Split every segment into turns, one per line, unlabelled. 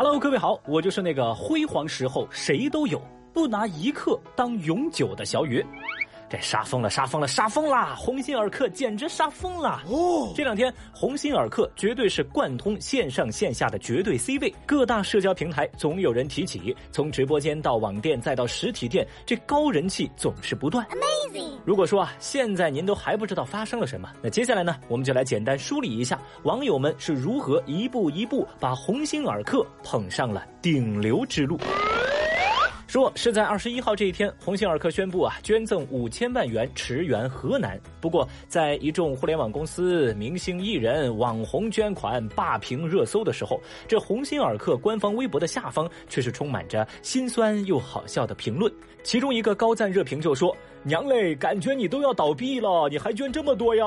Hello，各位好，我就是那个辉煌时候谁都有，不拿一刻当永久的小雨。这杀疯了，杀疯了，杀疯啦！鸿星尔克简直杀疯了哦！这两天，鸿星尔克绝对是贯通线上线下的绝对 C 位，各大社交平台总有人提起，从直播间到网店再到实体店，这高人气总是不断。Amazing！如果说啊，现在您都还不知道发生了什么，那接下来呢，我们就来简单梳理一下网友们是如何一步一步把鸿星尔克捧上了顶流之路。说是在二十一号这一天，鸿星尔克宣布啊，捐赠五千万元驰援河南。不过，在一众互联网公司、明星艺人、网红捐款霸屏热搜的时候，这鸿星尔克官方微博的下方却是充满着心酸又好笑的评论。其中一个高赞热评就说：“娘嘞，感觉你都要倒闭了，你还捐这么多呀？”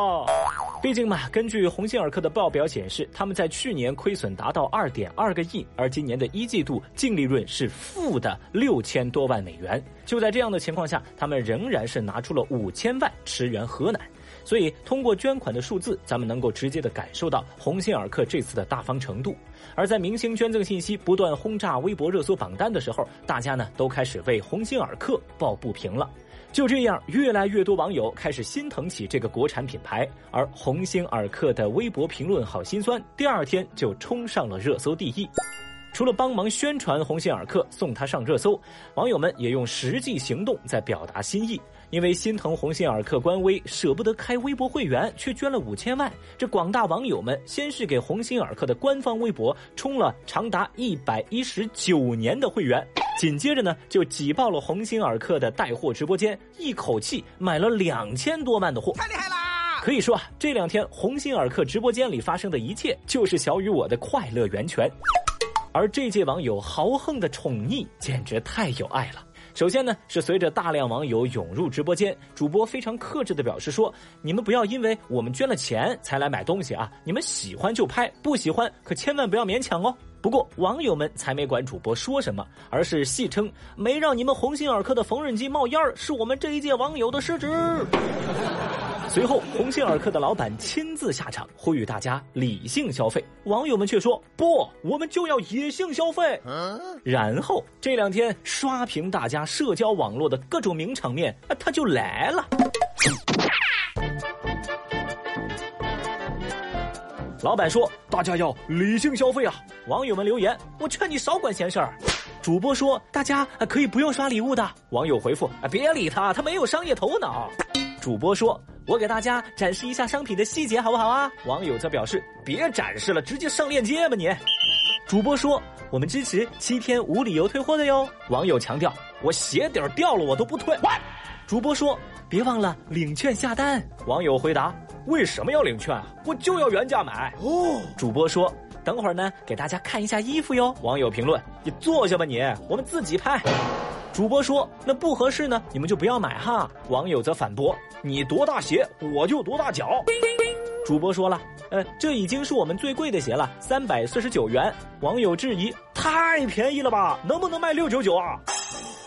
毕竟嘛，根据鸿星尔克的报表显示，他们在去年亏损达到二点二个亿，而今年的一季度净利润是负的六千多万美元。就在这样的情况下，他们仍然是拿出了五千万驰援河南。所以，通过捐款的数字，咱们能够直接的感受到鸿星尔克这次的大方程度。而在明星捐赠信息不断轰炸微博热搜榜单的时候，大家呢都开始为鸿星尔克抱不平了。就这样，越来越多网友开始心疼起这个国产品牌，而鸿星尔克的微博评论好心酸，第二天就冲上了热搜第一。除了帮忙宣传鸿星尔克，送他上热搜，网友们也用实际行动在表达心意。因为心疼鸿星尔克官微，舍不得开微博会员，却捐了五千万。这广大网友们先是给鸿星尔克的官方微博充了长达一百一十九年的会员，紧接着呢就挤爆了鸿星尔克的带货直播间，一口气买了两千多万的货，
太厉害啦！
可以说啊，这两天鸿星尔克直播间里发生的一切，就是小雨我的快乐源泉。而这届网友豪横的宠溺，简直太有爱了。首先呢，是随着大量网友涌入直播间，主播非常克制的表示说：“你们不要因为我们捐了钱才来买东西啊，你们喜欢就拍，不喜欢可千万不要勉强哦。”不过网友们才没管主播说什么，而是戏称没让你们鸿星尔克的缝纫机冒烟儿，是我们这一届网友的失职。随后，鸿星尔克的老板亲自下场，呼吁大家理性消费。网友们却说：“不，我们就要野性消费。”然后这两天刷屏大家社交网络的各种名场面，他就来了。老板说：“大家要理性消费啊！”网友们留言：“我劝你少管闲事儿。”主播说：“大家可以不用刷礼物的。”网友回复：“啊，别理他，他没有商业头脑。”主播说。我给大家展示一下商品的细节，好不好啊？网友则表示：“别展示了，直接上链接吧你。”主播说：“我们支持七天无理由退货的哟。”网友强调：“我鞋底掉了我都不退。”主播说：“别忘了领券下单。”网友回答：“为什么要领券？我就要原价买。”哦。主播说：“等会儿呢，给大家看一下衣服哟。”网友评论：“你坐下吧你，我们自己拍。”主播说：“那不合适呢，你们就不要买哈。”网友则反驳：“你多大鞋，我就多大脚。”主播说了：“呃，这已经是我们最贵的鞋了，三百四十九元。”网友质疑：“太便宜了吧？能不能卖六九九啊？”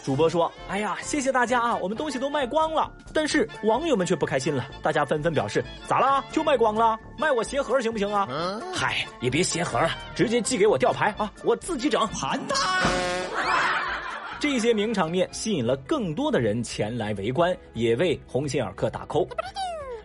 主播说：“哎呀，谢谢大家啊，我们东西都卖光了。”但是网友们却不开心了，大家纷纷表示：“咋啦？就卖光了？卖我鞋盒行不行啊？”嗨，也别鞋盒了，直接寄给我吊牌啊，我自己整。盘他！这些名场面吸引了更多的人前来围观，也为鸿星尔克打 call。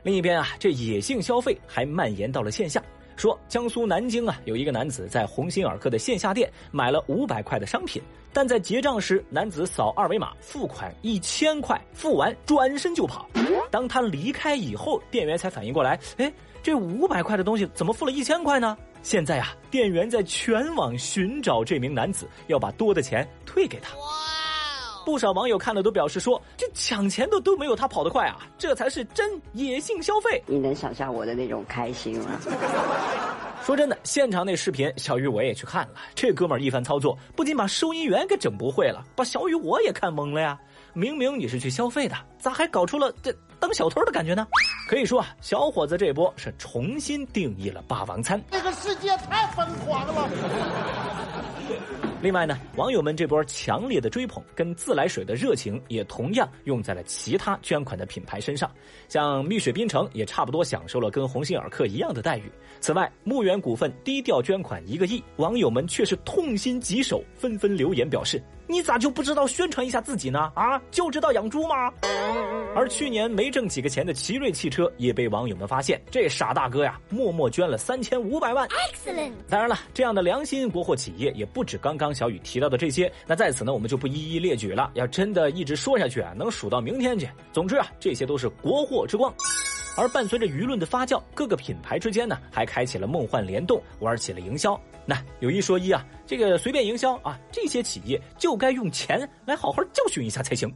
另一边啊，这野性消费还蔓延到了线下。说江苏南京啊，有一个男子在鸿星尔克的线下店买了五百块的商品，但在结账时，男子扫二维码付款一千块，付完转身就跑。当他离开以后，店员才反应过来，哎，这五百块的东西怎么付了一千块呢？现在啊，店员在全网寻找这名男子，要把多的钱退给他。不少网友看了都表示说：“这抢钱的都没有他跑得快啊！这才是真野性消费。”
你能想象我的那种开心吗？
说真的，现场那视频，小雨我也去看了。这哥们儿一番操作，不仅把收银员给整不会了，把小雨我也看懵了呀！明明你是去消费的，咋还搞出了这当小偷的感觉呢？可以说啊，小伙子这波是重新定义了霸王餐。
这个世界太疯狂了。
另外呢，网友们这波强烈的追捧跟自来水的热情，也同样用在了其他捐款的品牌身上。像蜜雪冰城也差不多享受了跟鸿星尔克一样的待遇。此外，牧原股份低调捐款一个亿，网友们却是痛心疾首，纷纷留言表示：“你咋就不知道宣传一下自己呢？啊，就知道养猪吗？”而去年没挣几个钱的奇瑞汽车也被网友们发现，这傻大哥呀，默默捐了三千五百万。Excellent。当然了，这样的良心国货企业也不止刚刚小雨提到的这些。那在此呢，我们就不一一列举了。要真的一直说下去啊，能数到明天去。总之啊，这些都是国货之光。而伴随着舆论的发酵，各个品牌之间呢，还开启了梦幻联动，玩起了营销。那有一说一啊，这个随便营销啊，这些企业就该用钱来好好教训一下才行。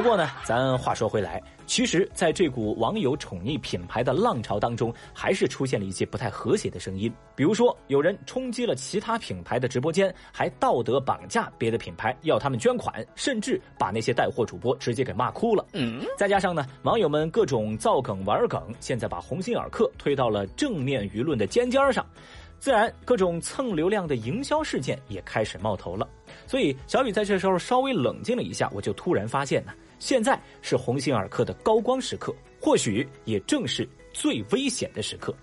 不过呢，咱话说回来，其实在这股网友宠溺品牌的浪潮当中，还是出现了一些不太和谐的声音。比如说，有人冲击了其他品牌的直播间，还道德绑架别的品牌，要他们捐款，甚至把那些带货主播直接给骂哭了。嗯，再加上呢，网友们各种造梗玩梗，现在把鸿星尔克推到了正面舆论的尖尖上，自然各种蹭流量的营销事件也开始冒头了。所以小雨在这时候稍微冷静了一下，我就突然发现呢，现在是鸿星尔克的高光时刻，或许也正是最危险的时刻。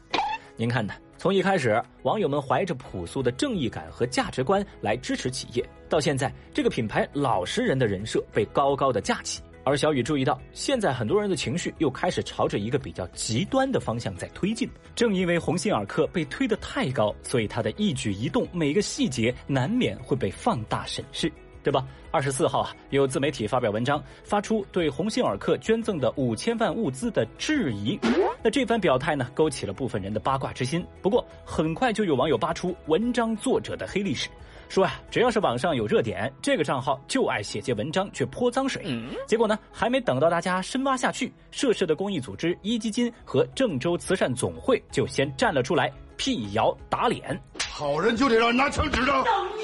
您看呢？从一开始，网友们怀着朴素的正义感和价值观来支持企业，到现在这个品牌老实人的人设被高高的架起。而小雨注意到，现在很多人的情绪又开始朝着一个比较极端的方向在推进。正因为鸿星尔克被推得太高，所以他的一举一动、每个细节难免会被放大审视，对吧？二十四号啊，有自媒体发表文章，发出对鸿星尔克捐赠的五千万物资的质疑。那这番表态呢，勾起了部分人的八卦之心。不过，很快就有网友扒出文章作者的黑历史。说呀，只要是网上有热点，这个账号就爱写些文章，去泼脏水。结果呢，还没等到大家深挖下去，涉事的公益组织壹基金和郑州慈善总会就先站了出来，辟谣打脸。
好人就得让人拿枪指着。
造孽！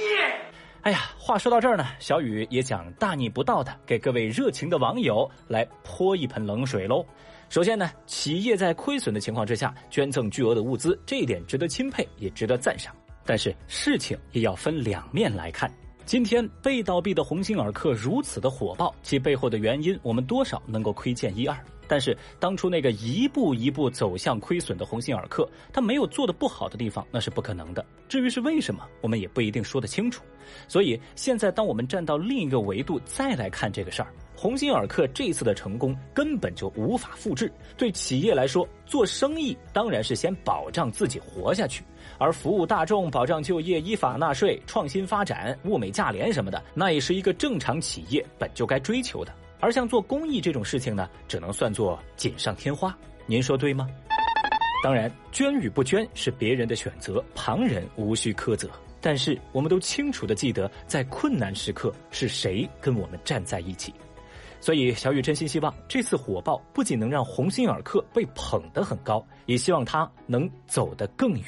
哎呀，话说到这儿呢，小雨也想大逆不道的给各位热情的网友来泼一盆冷水喽。首先呢，企业在亏损的情况之下捐赠巨额的物资，这一点值得钦佩，也值得赞赏。但是事情也要分两面来看。今天被倒闭的鸿星尔克如此的火爆，其背后的原因我们多少能够窥见一二。但是当初那个一步一步走向亏损的鸿星尔克，他没有做的不好的地方，那是不可能的。至于是为什么，我们也不一定说得清楚。所以现在，当我们站到另一个维度再来看这个事儿。鸿星尔克这次的成功根本就无法复制。对企业来说，做生意当然是先保障自己活下去，而服务大众、保障就业、依法纳税、创新发展、物美价廉什么的，那也是一个正常企业本就该追求的。而像做公益这种事情呢，只能算作锦上添花。您说对吗？当然，捐与不捐是别人的选择，旁人无需苛责。但是，我们都清楚的记得，在困难时刻是谁跟我们站在一起。所以，小雨真心希望这次火爆不仅能让鸿星尔克被捧得很高，也希望他能走得更远。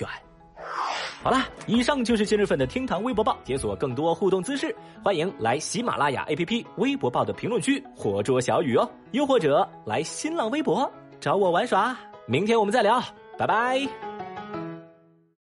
好了，以上就是今日份的厅堂微博报，解锁更多互动姿势，欢迎来喜马拉雅 APP 微博报的评论区活捉小雨哦，又或者来新浪微博找我玩耍。明天我们再聊，拜拜。